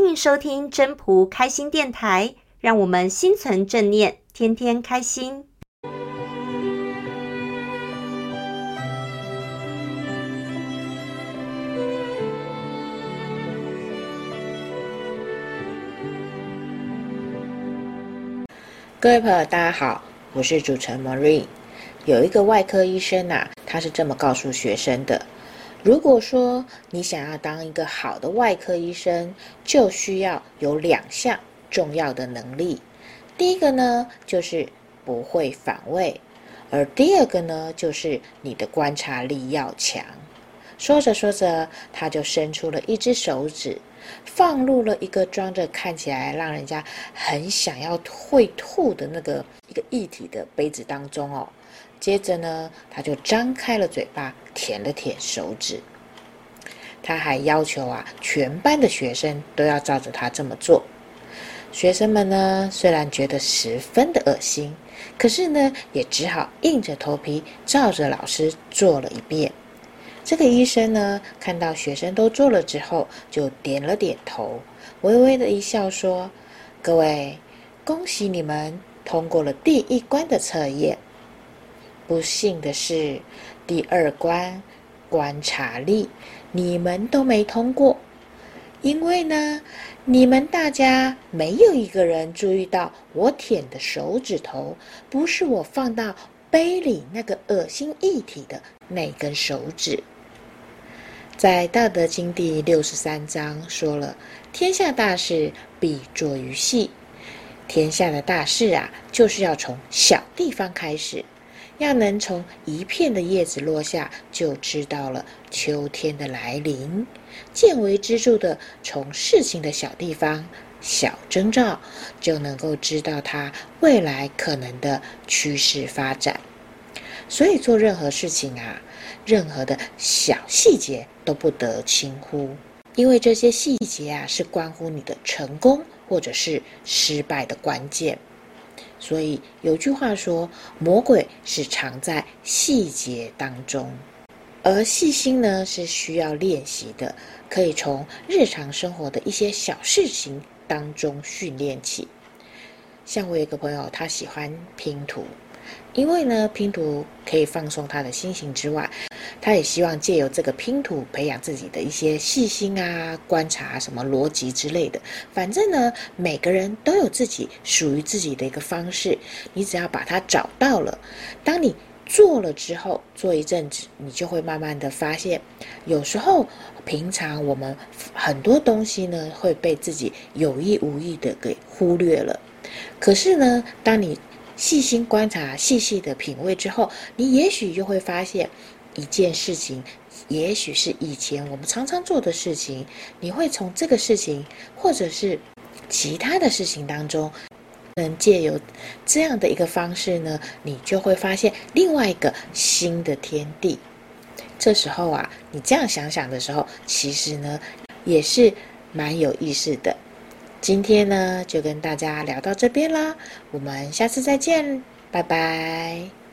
欢迎收听真仆开心电台，让我们心存正念，天天开心。各位朋友，大家好，我是主持人 Marie。有一个外科医生啊，他是这么告诉学生的：如果说你想要当一个好的外科医生，就需要有两项重要的能力。第一个呢，就是不会反胃；而第二个呢，就是你的观察力要强。说着说着，他就伸出了一只手指。放入了一个装着看起来让人家很想要会吐的那个一个液体的杯子当中哦，接着呢，他就张开了嘴巴舔了舔手指。他还要求啊，全班的学生都要照着他这么做。学生们呢，虽然觉得十分的恶心，可是呢，也只好硬着头皮照着老师做了一遍。这个医生呢，看到学生都做了之后，就点了点头，微微的一笑，说：“各位，恭喜你们通过了第一关的测验。不幸的是，第二关观察力，你们都没通过，因为呢，你们大家没有一个人注意到我舔的手指头，不是我放到杯里那个恶心液体的那根手指。”在《道德经》第六十三章说了：“天下大事，必作于细。”天下的大事啊，就是要从小地方开始。要能从一片的叶子落下，就知道了秋天的来临。见微知著的从事情的小地方、小征兆，就能够知道它未来可能的趋势发展。所以做任何事情啊，任何的小细节都不得轻忽，因为这些细节啊是关乎你的成功或者是失败的关键。所以有句话说：“魔鬼是藏在细节当中。”而细心呢是需要练习的，可以从日常生活的一些小事情当中训练起。像我有一个朋友，他喜欢拼图。因为呢，拼图可以放松他的心情之外，他也希望借由这个拼图培养自己的一些细心啊、观察什么逻辑之类的。反正呢，每个人都有自己属于自己的一个方式，你只要把它找到了，当你做了之后，做一阵子，你就会慢慢的发现，有时候平常我们很多东西呢会被自己有意无意的给忽略了，可是呢，当你细心观察、细细的品味之后，你也许就会发现一件事情，也许是以前我们常常做的事情，你会从这个事情或者是其他的事情当中，能借由这样的一个方式呢，你就会发现另外一个新的天地。这时候啊，你这样想想的时候，其实呢，也是蛮有意思的。今天呢，就跟大家聊到这边啦，我们下次再见，拜拜。